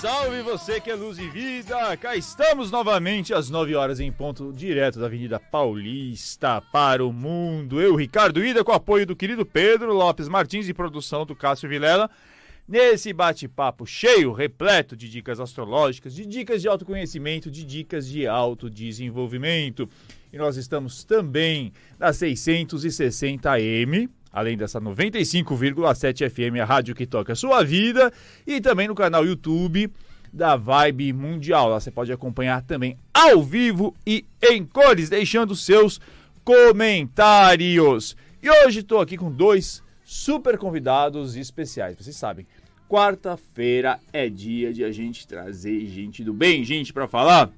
salve você que é luz e vida! Cá estamos novamente às 9 horas em ponto, direto da Avenida Paulista para o mundo. Eu, Ricardo Ida, com apoio do querido Pedro Lopes Martins e produção do Cássio Vilela. Nesse bate-papo cheio, repleto de dicas astrológicas, de dicas de autoconhecimento, de dicas de autodesenvolvimento. E nós estamos também na 660M, além dessa 95,7 FM, a rádio que toca a sua vida, e também no canal YouTube da Vibe Mundial. Lá você pode acompanhar também ao vivo e em cores, deixando seus comentários. E hoje estou aqui com dois super convidados especiais. Vocês sabem, quarta-feira é dia de a gente trazer gente do bem, gente para falar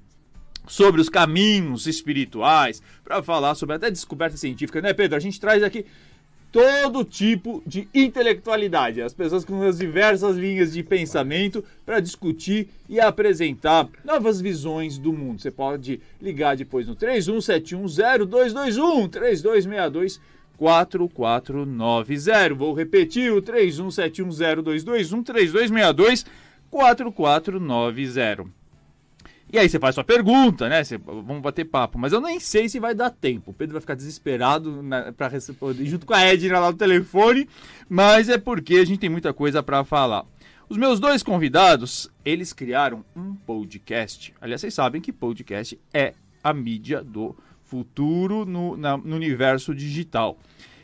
sobre os caminhos espirituais, para falar sobre até descoberta científica, né, Pedro? A gente traz aqui todo tipo de intelectualidade, as pessoas com as diversas linhas de pensamento para discutir e apresentar novas visões do mundo. Você pode ligar depois no 31710221 3262 4490. Vou repetir o 31710221 3262 4490. E aí você faz sua pergunta, né? Você, vamos bater papo. Mas eu nem sei se vai dar tempo. O Pedro vai ficar desesperado né, para responder junto com a Edna lá no telefone. Mas é porque a gente tem muita coisa para falar. Os meus dois convidados, eles criaram um podcast. Aliás, vocês sabem que podcast é a mídia do futuro no, na, no universo digital.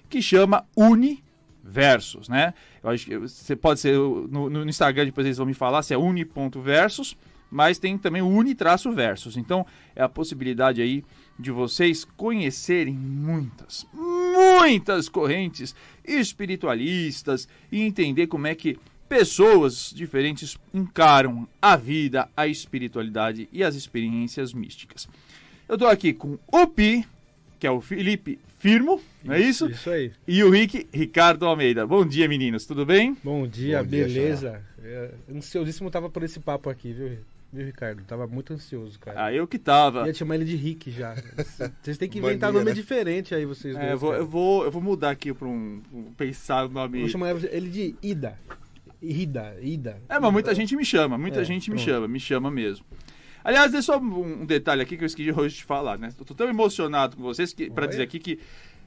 Que chama Universos, né? Eu acho que você pode ser no, no Instagram, depois eles vão me falar se é uni.versus mas tem também o Unitraço-Versus. Então, é a possibilidade aí de vocês conhecerem muitas, muitas correntes espiritualistas e entender como é que pessoas diferentes encaram a vida, a espiritualidade e as experiências místicas. Eu estou aqui com o Pi, que é o Felipe Firmo, não é isso? Isso aí. E o Rick Ricardo Almeida. Bom dia, meninos, tudo bem? Bom dia, Bom dia, beleza? É, ansiosíssimo tava por esse papo aqui, viu, viu, Ricardo? Tava muito ansioso, cara. Ah, eu que tava. Ia chamar ele de Rick já. Vocês têm que Mania, inventar nome né? diferente aí, vocês É, dois. eu, vou, eu, vou, eu vou mudar aqui para um, um pensar o nome. Vou chamar ele de Ida. Ida, Ida. É, mas muita gente me chama, muita É, gente me pronto. chama, me chama mesmo. Aliás, deixa só um detalhe aqui que eu esqueci hoje de falar, né? Tô, tô tão emocionado com vocês que Olha. dizer aqui que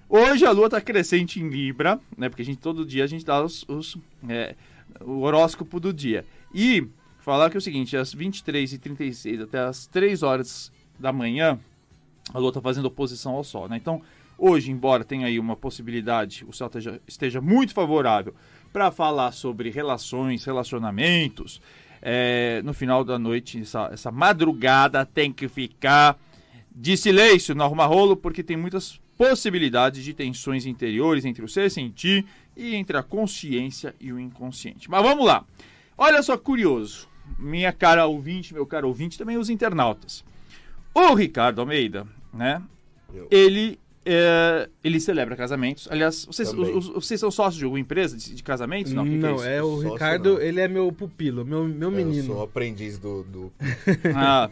hoje a lua tá crescente em Libra, né? Porque a gente todo dia a gente dá os, os, é, o horóscopo do dia. E falar que é o seguinte, às 23h36 até às 3 horas da manhã, a lua tá fazendo oposição ao sol, né? Então, hoje, embora tenha aí uma possibilidade, o céu esteja, muito favorável para falar sobre relações, relacionamentos, é, no final da noite, essa, essa madrugada tem que ficar de silêncio, não arruma rolo, porque tem muitas possibilidades de tensões interiores entre o ser sentir e entre a consciência e o inconsciente. Mas vamos lá. Olha só curioso. Minha cara ouvinte, meu caro ouvinte, também os internautas. O Ricardo Almeida, né? Eu. Ele é, ele celebra casamentos. Aliás, vocês, os- os- vocês são sócios de alguma empresa de, de casamentos? Não, Não, que que é é o Sócio Ricardo, não. ele é meu pupilo, meu, meu Eu menino. sou aprendiz do. do... Ah,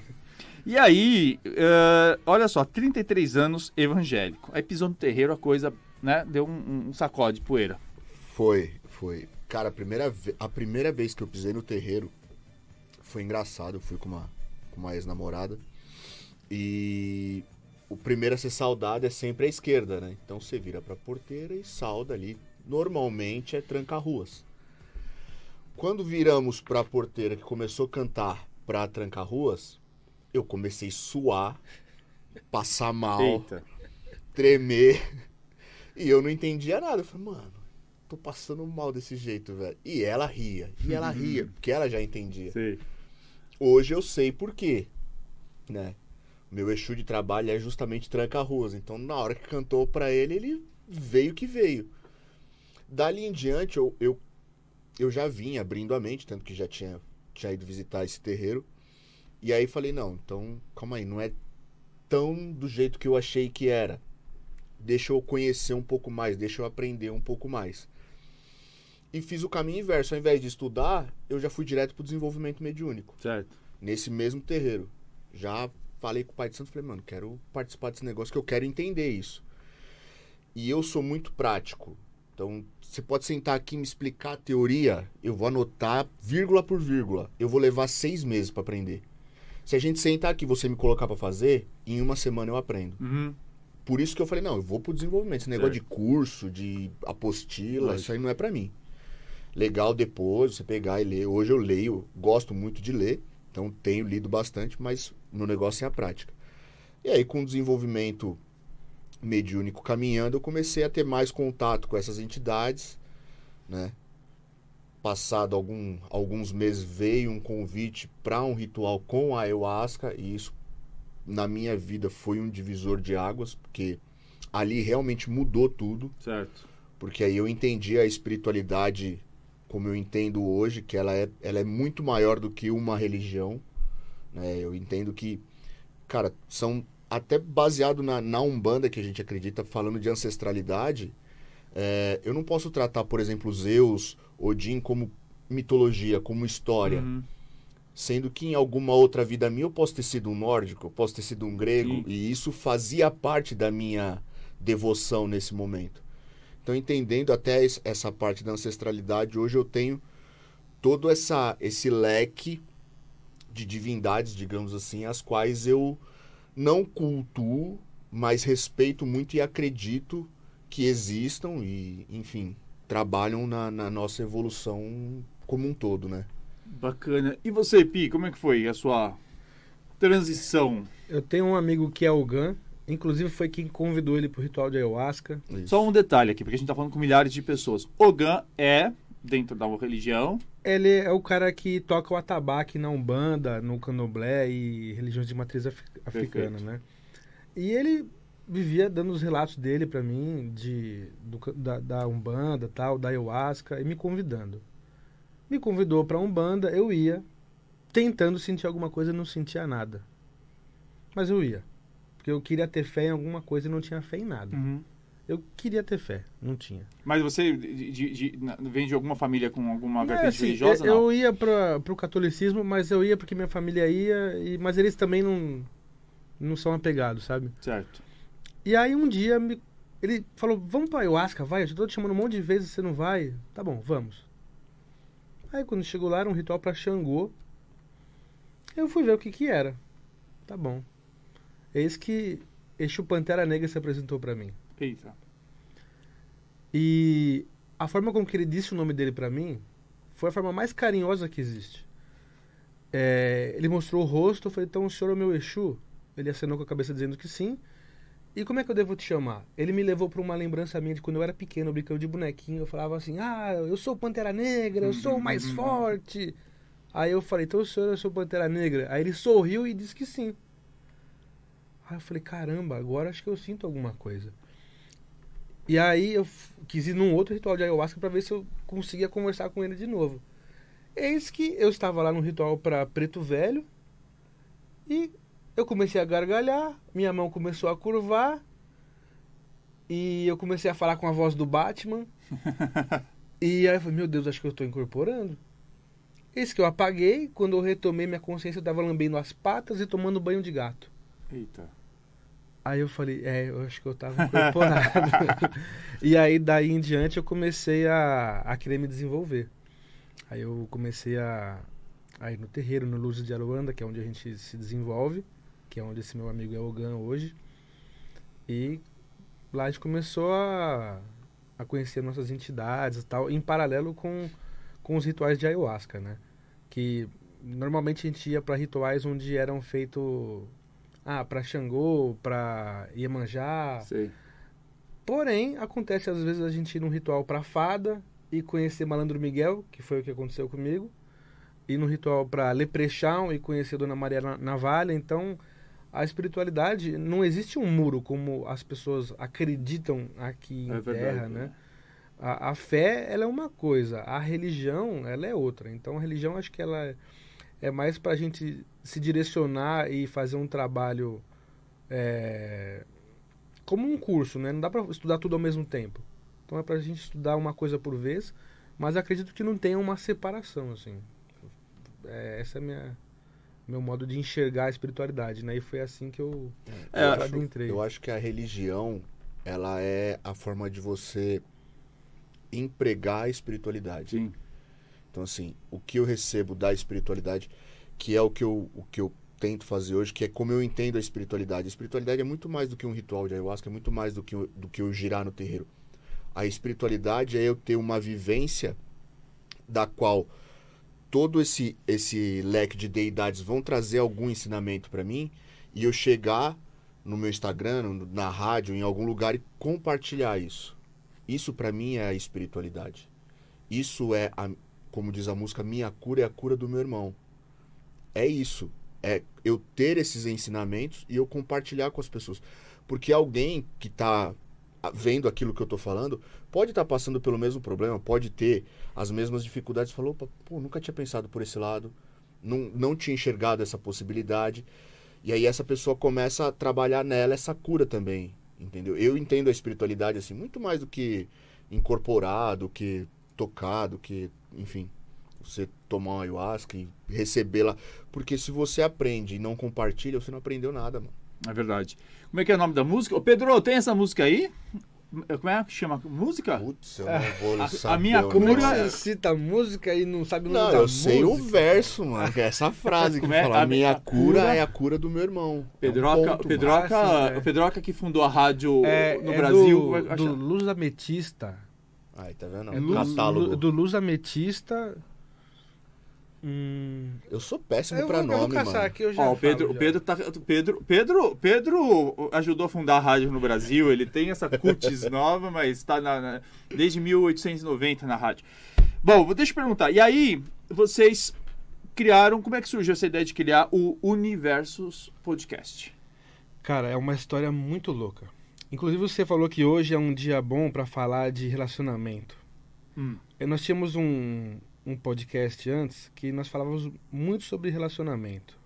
e aí, eh, olha só, 33 anos evangélico. Aí pisou no terreiro, a coisa, né, deu um, um sacode de poeira. Foi, foi. Cara, a primeira, a primeira vez que eu pisei no terreiro foi engraçado. Eu fui com uma, com uma ex-namorada. E o primeiro a ser saudado é sempre a esquerda, né? Então você vira pra porteira e sauda ali. Normalmente é tranca-ruas. Quando viramos pra porteira que começou a cantar pra tranca-ruas, eu comecei a suar, passar mal tremer. E eu não entendia nada. Eu falei, mano, tô passando mal desse jeito, velho. E ela ria. E ela ria, porque ela já entendia. Sei. Hoje eu sei por quê, né? Meu eixo de trabalho é justamente tranca-ruas. Então, na hora que cantou pra ele, ele veio que veio. Dali em diante, eu, eu, eu já vim abrindo a mente, tanto que já tinha, tinha ido visitar esse terreiro. E aí falei, não, então, calma aí, não é tão do jeito que eu achei que era. Deixa eu conhecer um pouco mais, deixa eu aprender um pouco mais. E fiz o caminho inverso. Ao invés de estudar, eu já fui direto pro desenvolvimento mediúnico Certo. nesse mesmo terreiro. Já falei com o pai de santo, falei, mano, quero participar desse negócio, que eu quero entender isso. E eu sou muito prático. Então, você pode sentar aqui e me explicar a teoria, eu vou anotar vírgula por vírgula. Eu vou levar seis meses para aprender. Se a gente sentar aqui e você me colocar para fazer, em uma semana eu aprendo. Uhum. Por isso que eu falei, não, eu vou pro desenvolvimento. Esse negócio Certo. de curso, de apostila, isso aí não é para mim. Legal depois você pegar e ler. Hoje eu leio, gosto muito de ler, então tenho lido bastante, mas meu negócio é a prática. E aí, com o desenvolvimento mediúnico caminhando, eu comecei a ter mais contato com essas entidades, né? Passado algum, alguns meses veio um convite para um ritual com a ayahuasca e isso na minha vida foi um divisor de águas, porque ali realmente mudou tudo, Certo. porque aí eu entendi a espiritualidade como eu entendo hoje, que ela é, ela é muito maior do que uma religião, né? Eu entendo que, cara, são até baseado na, na Umbanda que a gente acredita, falando de ancestralidade, é, eu não posso tratar, por exemplo, Zeus, Odin como mitologia, como história. Uhum. Sendo que em alguma outra vida minha eu posso ter sido um nórdico, eu posso ter sido um grego, Sim. e isso fazia parte da minha devoção nesse momento. Então, entendendo até es- essa parte da ancestralidade, hoje eu tenho todo essa, esse leque de divindades, digamos assim, as quais eu não cultuo, mas respeito muito e acredito que existam e, enfim, trabalham na, na nossa evolução como um todo, né? Bacana. E você, Pi, como é que foi a sua transição? Eu tenho um amigo que é o Gan, inclusive foi quem convidou ele pro ritual de ayahuasca. Isso. Só um detalhe aqui, porque a gente tá falando com milhares de pessoas. Ogan é, dentro da religião, Ele é o cara que toca o atabaque na Umbanda, no Candomblé e religiões de matriz af- africana, Perfeito. né? E ele vivia dando os relatos dele pra mim, de, do da, da Umbanda, tal, da Ayahuasca, e me convidando. Me convidou pra Umbanda, eu ia, tentando sentir alguma coisa, não sentia nada. Mas eu ia. Porque eu queria ter fé em alguma coisa e não tinha fé em nada. Eu queria ter fé, não tinha. Mas você de- de- de- vem de alguma família com alguma Não, vertente assim, religiosa? eu, não? eu ia para o catolicismo, mas eu ia porque minha família ia, e, mas eles também não, não são apegados, sabe? Certo. E aí um dia me- ele falou, vamos pra Ayahuasca, vai, eu já tô te chamando um monte de vezes, você não vai? Tá bom, vamos. Aí quando chegou lá, era um ritual pra Xangô, eu fui ver o que que era. Tá bom. Eis que Exu Pantera Negra se apresentou pra mim. Eita. E a forma como que ele disse o nome dele pra mim foi a forma mais carinhosa que existe. É, ele mostrou o rosto, eu falei, então o senhor é o meu Exu? Ele acenou com a cabeça dizendo que sim. E como é que eu devo te chamar? Ele me levou pra uma lembrança minha de quando eu era pequeno, brincando de bonequinho. Eu falava assim, ah, eu sou Pantera Negra, eu sou o mais forte. Aí eu falei, então o senhor é o seu Pantera Negra? Aí ele sorriu e disse que sim. Aí eu falei, caramba, agora acho que eu sinto alguma coisa. E aí eu quis ir num outro ritual de ayahuasca para ver se eu conseguia conversar com ele de novo. Eis que eu estava lá no ritual para Preto Velho e eu comecei a gargalhar, minha mão começou a curvar e eu comecei a falar com a voz do Batman. e aí eu falei, meu Deus, acho que eu estou incorporando. Eis que eu apaguei, quando eu retomei minha consciência, eu estava lambendo as patas e tomando banho de gato. Eita. Aí eu falei, é, eu acho que eu tava incorporado. e aí daí em diante eu comecei a, a querer me desenvolver. Aí eu comecei a, a ir no terreiro, no Luzes de Aruanda, que é onde a gente se desenvolve, que é onde esse meu amigo é o Gan hoje. E lá a gente começou a, a conhecer nossas entidades e tal, em paralelo com, com os rituais de ayahuasca, né? Que normalmente a gente ia para rituais onde eram feitos ah, para Xangô, para Iemanjá. Sei. Porém, acontece às vezes a gente ir num ritual para fada e conhecer Malandro Miguel, que foi o que aconteceu comigo, e no ritual para Leprechaun e conhecer Dona Maria Na- Navalha. Então, a espiritualidade não existe um muro como as pessoas acreditam aqui em É verdade, Terra, né? A, a fé, ela é uma coisa, a religião, ela é outra. Então, a religião, acho que ela é, mais para a gente se direcionar e fazer um trabalho é, como um curso, né? Não dá para estudar tudo ao mesmo tempo. Então, é para a gente estudar uma coisa por vez, mas acredito que não tenha uma separação, assim. É, essa é a minha meu modo de enxergar a espiritualidade, né? E foi assim que eu, É, eu acho- adentrei. Eu acho que a religião, ela é a forma de você empregar a espiritualidade. Sim. Então, assim, o que eu recebo da espiritualidade, que é o que eu, o que eu tento fazer hoje, que é como eu entendo a espiritualidade. A espiritualidade é muito mais do que um ritual de ayahuasca, é muito mais do que, do que eu girar no terreiro. A espiritualidade é eu ter uma vivência da qual todo esse, esse leque de deidades vão trazer algum ensinamento para mim e eu chegar no meu Instagram, na rádio, em algum lugar e compartilhar isso. Isso para mim é a espiritualidade. Isso é, a, como diz a música, minha cura é a cura do meu irmão. É isso. É eu ter esses ensinamentos e eu compartilhar com as pessoas. Porque alguém que está vendo aquilo que eu tô falando pode estar passando pelo mesmo problema, pode ter as mesmas dificuldades. Falou, "Opa, pô, nunca tinha pensado por esse lado, não, não tinha enxergado essa possibilidade. E aí essa pessoa começa a trabalhar nela essa cura também, entendeu? Eu entendo a espiritualidade assim muito mais do que incorporar, do que tocar, do que, enfim, você tomar uma ayahuasca e recebê-la. Porque se você aprende e não compartilha, você não aprendeu nada, mano. É verdade. Como é que é o nome da música? Ô, Pedro, tem essa música aí? Como é que chama a música? Putz, eu não vou A- a saber minha é que cura- você cita a música e não sabe o nome Não, da eu sei o verso, mano. que é essa frase que é? fala. A A minha minha cura cura- é a cura do meu irmão. Pedroca, É um ponto, Pedroca, né? o Pedroca que fundou a rádio É, no é Brasil. do, do Luz Ametista. Aí, tá vendo? É do, Catálogo. Do Luz Ametista. Hum, Eu sou péssimo eu pra vou, eu vou nome, caçar mano. aqui, eu já Ó, o Pedro, já. Pedro, tá, Pedro, Pedro, Pedro ajudou a fundar a rádio no Brasil. Ele tem essa cutis nova, mas está na, na- desde 1890 na rádio. Bom, deixa eu perguntar. E aí, vocês criaram? Como é que surgiu essa ideia de criar o Universos Podcast? Cara, é uma história muito louca. Inclusive, você falou que hoje é um dia bom pra falar de relacionamento. Hum. Eh, Nós tínhamos um, um podcast antes que nós falávamos muito sobre relacionamento.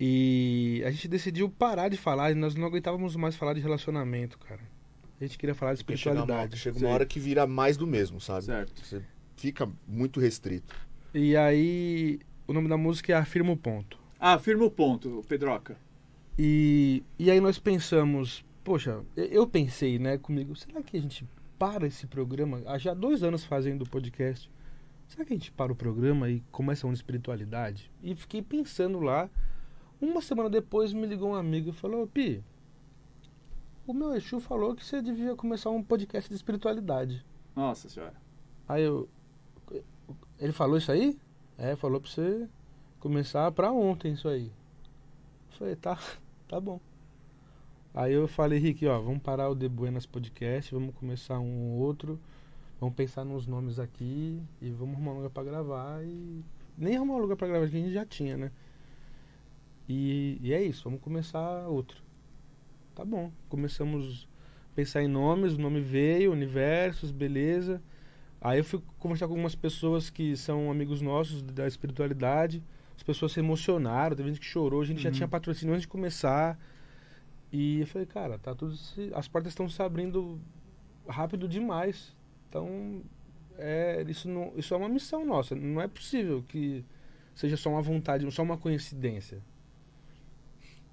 E a gente decidiu parar de falar e nós não aguentávamos mais falar de relacionamento, cara. A gente queria falar de Porque chega uma, espiritualidade. chega uma hora que vira mais do mesmo, sabe? Certo. Você fica muito restrito. E aí, o nome da música é Afirma o Ponto. Ah, firma o ponto, Pedroca. E, e aí nós pensamos, poxa, eu- pensei, né, comigo, será que a gente para esse programa? Há já dois anos fazendo o podcast. Será que a gente para o programa e começa uma espiritualidade? E fiquei pensando lá. Uma semana depois me ligou um amigo e falou, Pi, o meu Exu falou que você devia começar um podcast de espiritualidade. Nossa senhora. Aí eu. Ele falou isso aí? É, falou pra você começar pra ontem isso aí. Eu falei, tá, tá bom. Aí eu falei, Rick, ó, vamos parar o The Buenas Podcast, vamos começar um ou outro, vamos pensar nos nomes aqui e vamos arrumar um lugar pra gravar e. Nem arrumar um lugar pra gravar, que a gente já tinha, né? E, e é isso, vamos começar outro. Tá bom. Começamos a pensar em nomes, o nome veio, universos, beleza. Aí eu fui conversar com algumas pessoas que são amigos nossos da espiritualidade. As pessoas se emocionaram, teve gente que chorou, a gente já Uhum. tinha patrocínio antes de começar. E eu falei, cara, tá tudo se... as portas estão se abrindo rápido demais. Então, é, isso, não, isso é uma missão nossa. Não é possível que seja só uma vontade, só uma coincidência.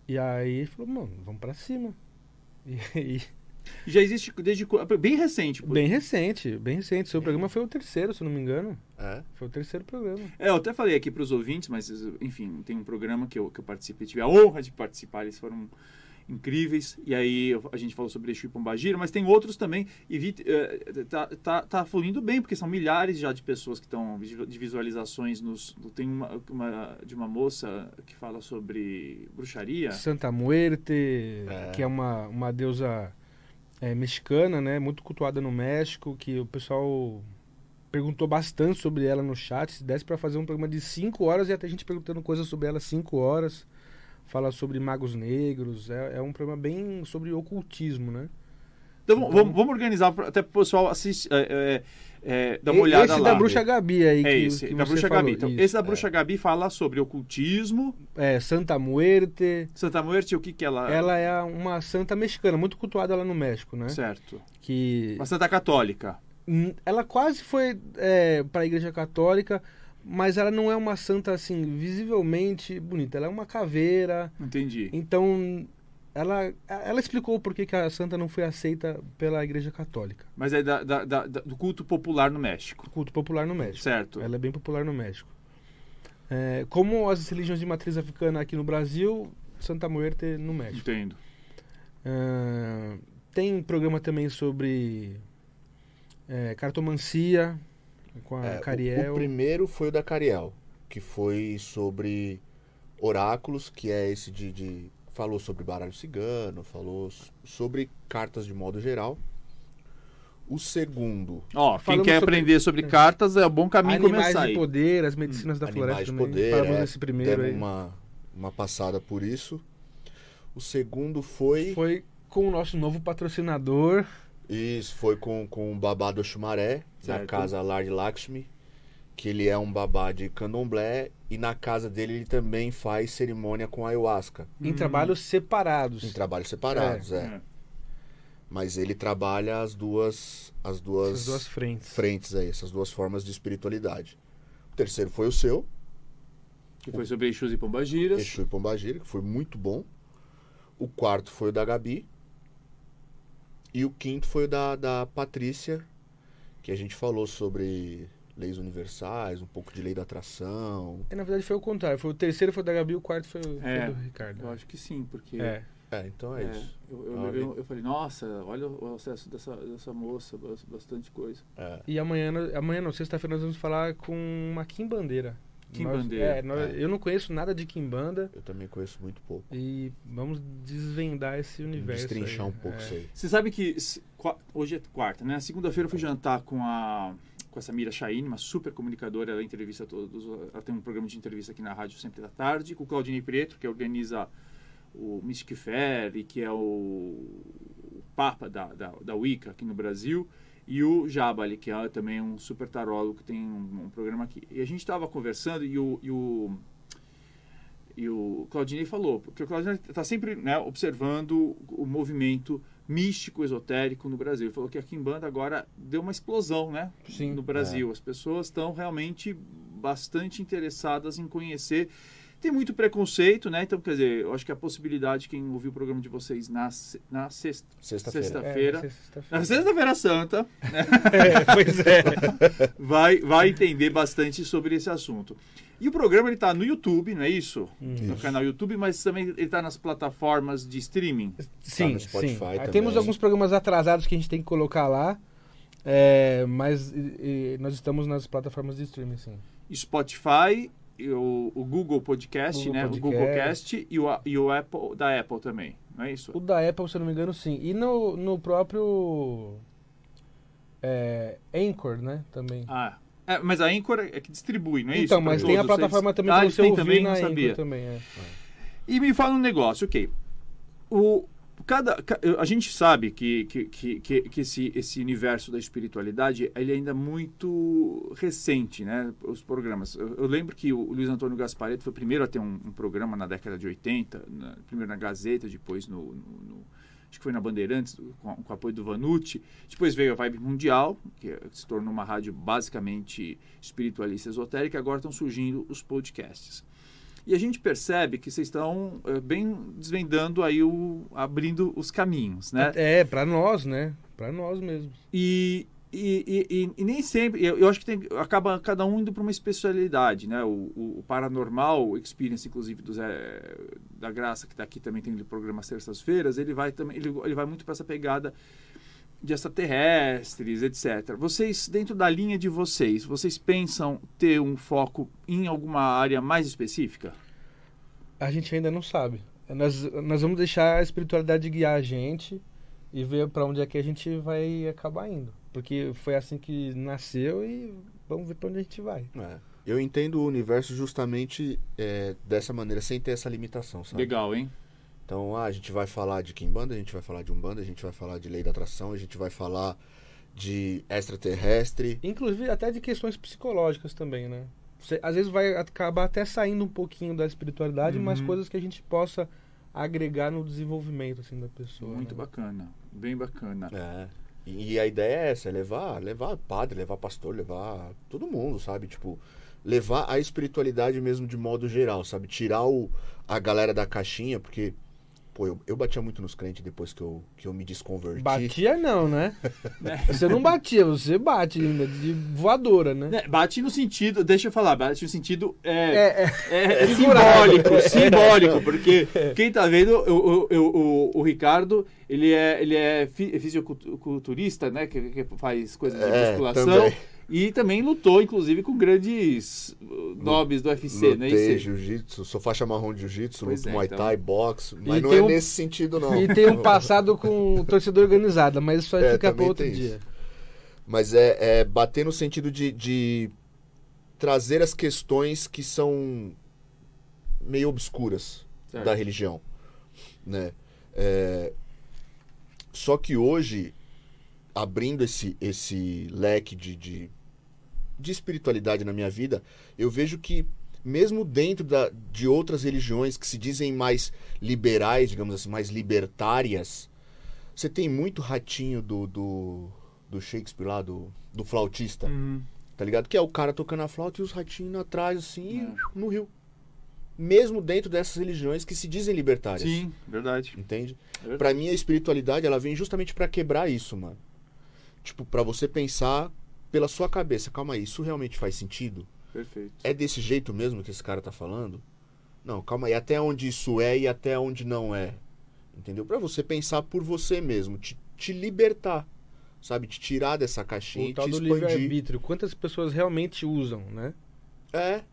E aí ele falou, mano, vamos pra cima. E aí, Já existe desde bem recente. pô. bem recente, bem recente. Seu programa foi o terceiro, se eu não me engano. É. Foi o terceiro programa. É, eu até falei aqui para os ouvintes, mas enfim, tem um programa que eu, que eu participei, tive a honra de participar, eles foram incríveis. E aí a gente falou sobre Exu e Pombagira, mas tem outros também. E vi, eh, tá, tá, tá fluindo bem, porque são milhares já de pessoas que estão de visualizações. Nos, tem uma, uma de uma moça que fala sobre bruxaria. Santa Muerte, É. que é uma, uma deusa é, mexicana, né? Muito cultuada no México, que o pessoal perguntou bastante sobre ela no chat. Se desse pra fazer um programa de 5 horas e até gente perguntando coisas sobre ela 5 horas. Fala sobre magos negros. É, é um programa bem sobre ocultismo, né? Então vamos, vamos organizar pra- até para o pessoal assistir, é, é, é, dar uma olhada esse lá. da Bruxa Gabi aí. É que, esse, que da Bruxa falou. Gabi. Então, Isso. esse da Bruxa Gabi fala sobre ocultismo. É, Santa Muerte. Santa Muerte, o que que ela... Ela é uma santa mexicana, muito cultuada lá no México, né? Certo. Que Uma santa católica. Hum, Ela quase foi é, para a Igreja Católica, mas ela não é uma santa assim visivelmente bonita. Ela é uma caveira. Entendi. Então ela, ela explicou por que, que a santa não foi aceita pela Igreja Católica. Mas é da, da- da- do culto popular no México. Culto popular no México. Certo. Ela é bem popular no México. É, como as religiões de matriz africana aqui no Brasil, Santa Muerte no México. Entendo. Ah, tem um programa também sobre é, cartomancia com a É, o- Cariel. O, primeiro foi o da Cariel, que foi sobre oráculos, que é esse de, de- falou sobre baralho cigano, falou sobre cartas de modo geral. O segundo, Ó, quem Falamos quer sobre- aprender sobre cartas é um bom caminho Animais começar de aí. poder, as medicinas da Animais floresta de também. Poder, Falamos é, desse primeiro aí. uma, uma passada por isso. O segundo foi, Foi com o nosso novo patrocinador. Isso, foi com, com o babá do Xumaré, na Certo. casa Lard Lakshmi, que ele é um babá de candomblé, e na casa dele ele também faz cerimônia com ayahuasca, Em trabalhos separados. em trabalhos separados, é. É. Mas ele trabalha as duas, as duas, Essas duas frentes. frentes aí, essas duas formas de espiritualidade. O terceiro foi o seu, Que foi sobre Exus e Pombagiras. Exu e Pombagira, que foi muito bom. O quarto foi o da Gabi. E o quinto foi o da, da Patrícia, que a gente falou sobre leis universais, um pouco de lei da atração. É, na verdade foi o contrário. Foi o terceiro foi o da Gabi, o quarto foi, o- foi É, o do Ricardo. Eu acho que sim, porque... É. É, então é, É, isso. Eu, eu, Ah, eu- eu falei, nossa, olha o acesso dessa, dessa moça, bas- bastante coisa. É. E amanhã, amanhã não, sexta-feira nós vamos falar com uma Kimbandeira. Quimbandeira. Nós- é, nós- É. Eu não conheço nada de Kimbanda Eu também conheço muito pouco. e vamos desvendar esse universo. Destrinchar aí. um pouco É. isso aí. Você sabe que hoje é quarta, né? Segunda-feira eu fui jantar com a com essa Mira Chaine, uma super comunicadora, ela entrevista todos, ela tem um programa de entrevista aqui na rádio sempre da tarde, com o Claudinei Preto, que organiza o Mystic Fair e que é o, o papa da, da, da Wicca aqui no Brasil, e o Jabali, que é também um super tarólogo que tem um, um programa aqui. E a gente estava conversando e o, e o e o Claudinei falou, porque o Claudinei está sempre né, observando o movimento místico, esotérico no Brasil. Ele falou que a Kimbanda agora deu uma explosão né, Sim. no Brasil. As pessoas estão realmente bastante interessadas em conhecer. Tem muito preconceito, né? Então, quer dizer, eu acho que a possibilidade, quem ouviu o programa de vocês na, na sexta, Sexta-feira. Sexta- É, sexta-feira. na sexta-feira santa, É, pois é. vai, vai entender bastante sobre esse assunto. E o programa ele está no YouTube, não é isso? No Isso. canal YouTube, mas também ele está nas plataformas de streaming. Sim, no Spotify sim. Também. Temos alguns programas atrasados que a gente tem que colocar lá, é, mas e- e nós estamos nas plataformas de streaming, sim. Spotify, o, o Google Podcast, Google né? Podcast. O Google Cast e o, e o Apple da Apple também, não é isso? O da Apple, se eu não me engano, sim. E no, no próprio é, Anchor, né, também. Ah, é, mas a Anchor é que distribui, não é isso? então, mas tem a plataforma Vocês- também ah, eles você ouvir também, na não Anchor sabia. também, é. E me fala um negócio, ok. O, cada, ca- a gente sabe que, que, que, que, esse, esse universo da espiritualidade ele é ainda muito recente, né? Os programas. Eu, eu lembro que o Luiz Antônio Gaspareto foi o primeiro a ter um, um programa na década de 80, na- primeiro na Gazeta, depois no, no- no- acho que foi na Bandeirantes, com, com apoio do Vanucci. Depois veio a Vibe Mundial, que se tornou uma rádio basicamente espiritualista esotérica. Agora estão surgindo os podcasts. E a gente percebe que vocês estão eh, bem desvendando aí o abrindo os caminhos, né? É, pra nós, né? Pra nós mesmos. E, e, e- e- e nem sempre, eu, eu acho que tem, acaba cada um indo para uma especialidade, né? O, o, o paranormal experience, inclusive do Zé da Graça, que está aqui também tem programa às terças-feiras, ele vai também, ele, ele vai muito para essa pegada de extraterrestres, etc. Vocês, dentro da linha de vocês, vocês pensam ter um foco em alguma área mais específica? A gente ainda não sabe. Nós, nós vamos deixar a espiritualidade guiar a gente e ver pra onde é que a gente vai acabar indo. Porque foi assim que nasceu e vamos ver pra onde a gente vai. É. Eu entendo o universo justamente é, dessa maneira, sem ter essa limitação, sabe? Legal, hein? Então, ah, a gente vai falar de Kimbanda, a gente vai falar de Umbanda, a gente vai falar de lei da atração, a gente vai falar de extraterrestre. Inclusive até de questões psicológicas também, né? Você, às vezes vai acabar até saindo um pouquinho da espiritualidade, mas Uhum. coisas que a gente possa agregar no desenvolvimento assim da pessoa. Muito né? bacana, bem bacana. É. E, e a ideia é essa, é levar, levar padre, levar pastor, levar todo mundo, sabe? Tipo, levar a espiritualidade mesmo de modo geral, sabe? Tirar o, a galera da caixinha, porque Pô, eu, eu batia muito nos crentes depois que eu, que eu me desconverti. Batia não, né? Você não batia, você bate ainda, de voadora, né? É, Bate no sentido, deixa eu falar, bate no sentido é, É, é. é, é simbólico, simbólico, porque quem tá vendo, o, o, o, o Ricardo, ele é, ele é fi- fisiculturista, né, que, que faz coisas de É, musculação, também. E também lutou, inclusive, com grandes uh, nobres do UFC, né? Lutei Isso- jiu-jitsu, sou faixa marrom de jiu-jitsu, luto é, muay então. thai, boxe, mas não tem é um- nesse sentido não. E tem um passado com torcedor organizado, mas isso vai É, ficar para outro dia. isso. Mas é, é bater no sentido de, de trazer as questões que são meio obscuras Certo. da religião, né? É, só que hoje, abrindo esse, esse leque de, de, de espiritualidade na minha vida, eu vejo que mesmo dentro da, de outras religiões que se dizem mais liberais, digamos assim, mais libertárias, você tem muito ratinho do, do, do Shakespeare lá, do, do flautista, Uhum. tá ligado? Que é o cara tocando a flauta e os ratinhos atrás, assim, É. e no rio. Mesmo dentro dessas religiões que se dizem libertárias. Sim, verdade. Entende? É. Pra mim, a espiritualidade, ela vem justamente pra quebrar isso, mano. Tipo, pra você pensar pela sua cabeça. Calma aí, isso realmente faz sentido? Perfeito. É desse jeito mesmo que esse cara tá falando? Não, calma aí. Até onde isso é e até onde não é. Entendeu? Pra você pensar por você mesmo. Te, te libertar. Sabe? Te tirar dessa caixinha O e tal te do expandir. livre-arbítrio. Quantas pessoas realmente usam, né? É.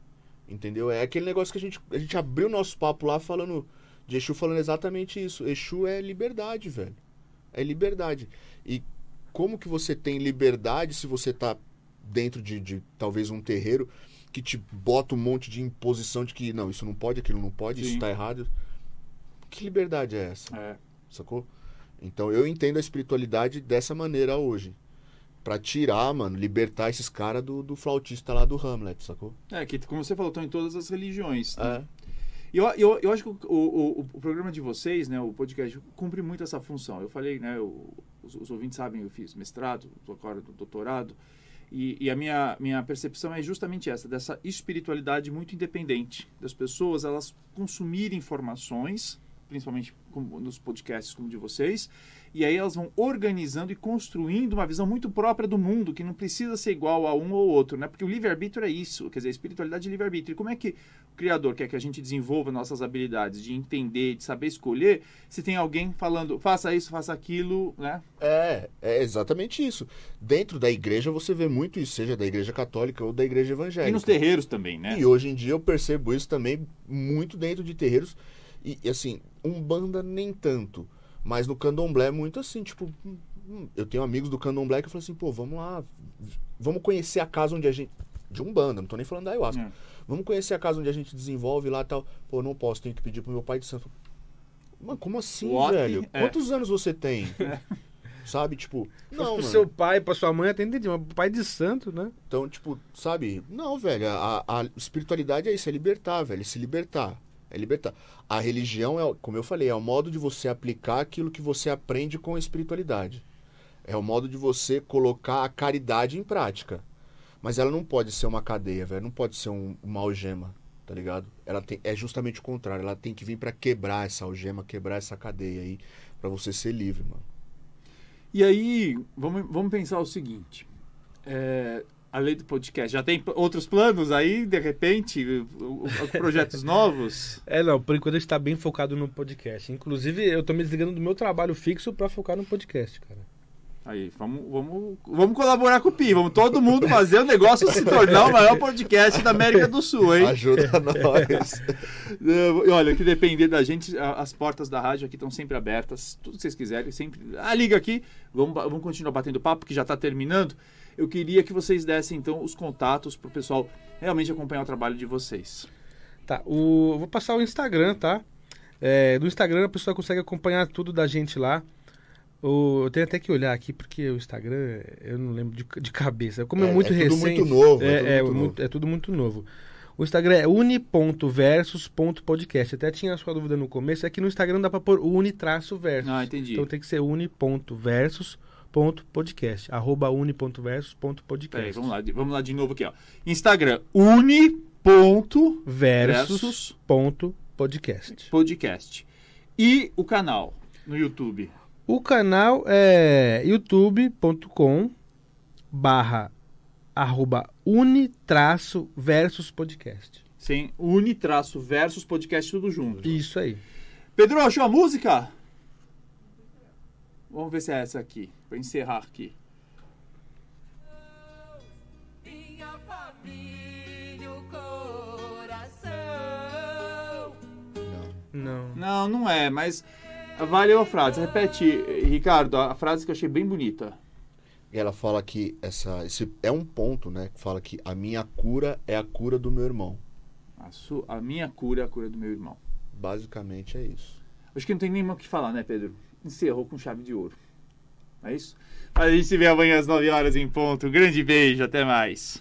Entendeu? É aquele negócio que a gente, a gente abriu nosso papo lá falando. De Exu falando exatamente isso. Exu é liberdade, velho. É liberdade. E como que você tem liberdade se você tá dentro de, de talvez um terreiro que te bota um monte de imposição de que não, isso não pode, aquilo não pode, Sim. isso tá errado. Que liberdade é essa? É. Sacou? Então eu entendo a espiritualidade dessa maneira hoje. Pra tirar, mano, libertar esses caras do, do flautista lá do Hamlet, sacou? É, que como você falou, estão em todas as religiões. né? É. Eu, eu, eu acho que o, o, o- programa de vocês, né, o podcast, cumpre muito essa função. Eu falei, né, o- os, os ouvintes sabem, eu fiz mestrado, agora do doutorado, e, e a minha, minha percepção é justamente essa, dessa espiritualidade muito independente, das pessoas, elas consumirem informações, principalmente nos podcasts como de vocês, e aí elas vão organizando e construindo uma visão muito própria do mundo, que não precisa ser igual a um ou outro, né? Porque o livre-arbítrio é isso, quer dizer, a espiritualidade é livre-arbítrio. E como é que o Criador quer que a gente desenvolva nossas habilidades de entender, de saber escolher, se tem alguém falando, faça isso, faça aquilo, né? É, é exatamente isso. Dentro da igreja você vê muito isso, seja da igreja católica ou da igreja evangélica. E nos terreiros também, né? E hoje em dia eu percebo isso também muito dentro de terreiros. E, e, assim, Umbanda nem tanto. Mas no candomblé é muito assim, tipo... hum, hum, Eu tenho amigos do candomblé que eu falo assim, pô, vamos lá... Vamos conhecer a casa onde a gente... De Umbanda, não tô nem falando da Ayahuasca. É. Vamos conhecer a casa onde a gente desenvolve lá e tal. Pô, não posso, tenho que pedir pro meu pai de santo. Mano, como assim, What? velho? É. Quantos anos você tem? Sabe, tipo... Não, Não, pro mano. seu pai, pra sua mãe, até entendi, mas pro pai de santo, né? Então, tipo, sabe? Não, velho, a, a espiritualidade é isso, é libertar, velho, é se libertar. É libertar. A religião é, como eu falei, é o modo de você aplicar aquilo que você aprende com a espiritualidade. É o modo de você colocar a caridade em prática. Mas ela não pode ser uma cadeia, velho, não pode ser um- uma algema, tá ligado? Ela tem, é justamente o contrário, ela tem que vir pra quebrar essa algema, quebrar essa cadeia aí, pra você ser livre, mano. E aí, vamos, vamos pensar o seguinte. É, a lei do podcast, já tem outros planos aí, de repente, projetos novos? É, não, por enquanto a gente tá bem focado no podcast. Inclusive, eu tô me desligando do meu trabalho fixo pra focar no podcast, cara. Aí, vamos, vamos, vamos colaborar com o Pi, vamos todo mundo fazer o negócio se tornar o maior podcast da América do Sul, hein? Ajuda nós. E olha, que depender da gente, as portas da rádio aqui estão sempre abertas. Tudo que vocês quiserem, sempre. Ah, liga aqui. Vamos, vamos continuar batendo papo, que já está terminando. Eu queria que vocês dessem, então, os contatos para o pessoal realmente acompanhar o trabalho de vocês. Tá, o, eu vou passar o Instagram, tá? É, no Instagram a pessoa consegue acompanhar tudo da gente lá. O, eu tenho até que olhar aqui, porque o Instagram eu não lembro de, de cabeça. Como é, É- muito é tudo recente. muito novo, é É, tudo é, muito muito- é tudo muito novo. O Instagram é uni.versus.podcast. Até tinha a sua dúvida no começo, é que no Instagram dá pra pôr uni-versus. Ah, entendi. Então tem que ser uni.versus.podcast. Arroba Peraí, uni.versus.podcast. vamos lá, de- vamos lá de novo aqui, ó. Instagram, uni.versus Versus.podcast. podcast. E o canal no YouTube. O canal é youtube.com barra arroba uni traço versus podcast. Sem uni traço versus podcast tudo junto. Isso aí. Pedro, achou a música? Vamos ver se é essa aqui, pra encerrar aqui. Minha família, o coração. Não. Não. Não, não é, mas valeu a frase. Repete, Ricardo, a frase que eu achei bem bonita. E ela fala que essa, esse é um ponto, né? Que fala que a minha cura é a cura do meu irmão. A, su- a minha cura é a cura do meu irmão. Basicamente é isso. Acho que não tem nem o que falar, né, Pedro? Encerrou com chave de ouro. É isso? A gente se vê amanhã às 9 horas em ponto. Um grande beijo, até mais.